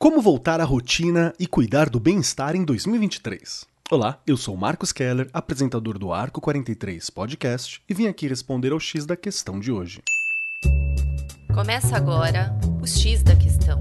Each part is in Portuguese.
Como voltar à rotina e cuidar do bem-estar em 2023? Olá, eu sou Marcos Keller, apresentador do Arco 43 Podcast, e vim aqui responder ao X da questão de hoje. Começa agora o X da questão.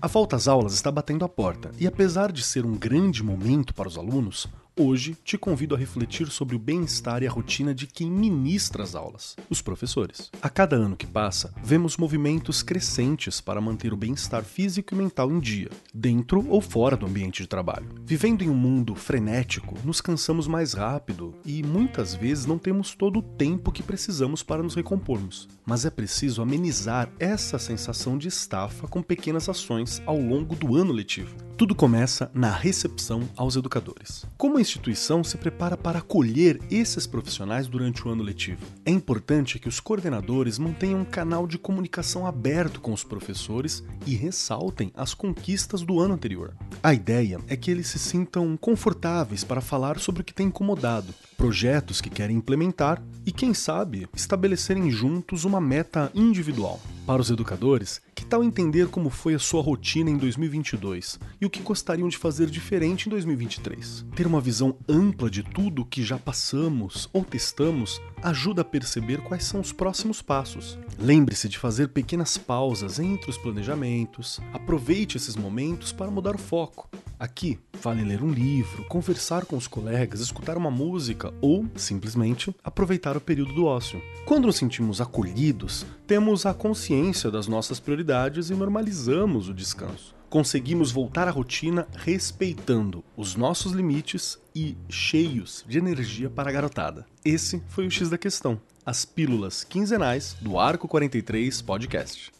A volta às aulas está batendo a porta, e apesar de ser um grande momento para os alunos, Hoje te convido a refletir sobre o bem-estar e a rotina de quem ministra as aulas, os professores. A cada ano que passa, vemos movimentos crescentes para manter o bem-estar físico e mental em dia, dentro ou fora do ambiente de trabalho. Vivendo em um mundo frenético, nos cansamos mais rápido e muitas vezes não temos todo o tempo que precisamos para nos recompormos. Mas é preciso amenizar essa sensação de estafa com pequenas ações ao longo do ano letivo. Tudo começa na recepção aos educadores. Como instituição se prepara para acolher esses profissionais durante o ano letivo? É importante que os coordenadores mantenham um canal de comunicação aberto com os professores e ressaltem as conquistas do ano anterior. A ideia é que eles se sintam confortáveis para falar sobre o que tem incomodado, projetos que querem implementar e, quem sabe, estabelecerem juntos uma meta individual. Para os educadores, tal entender como foi a sua rotina em 2022 e o que gostariam de fazer diferente em 2023? Ter uma visão ampla de tudo que já passamos ou testamos ajuda a perceber quais são os próximos passos. Lembre-se de fazer pequenas pausas entre os planejamentos, aproveite esses momentos para mudar o foco. Aqui, vale ler um livro, conversar com os colegas, escutar uma música ou, simplesmente, aproveitar o período do ócio. Quando nos sentimos acolhidos, temos a consciência das nossas prioridades e normalizamos o descanso. Conseguimos voltar à rotina respeitando os nossos limites e cheios de energia para a garotada. Esse foi o X da questão, as pílulas quinzenais do Arco 43 Podcast.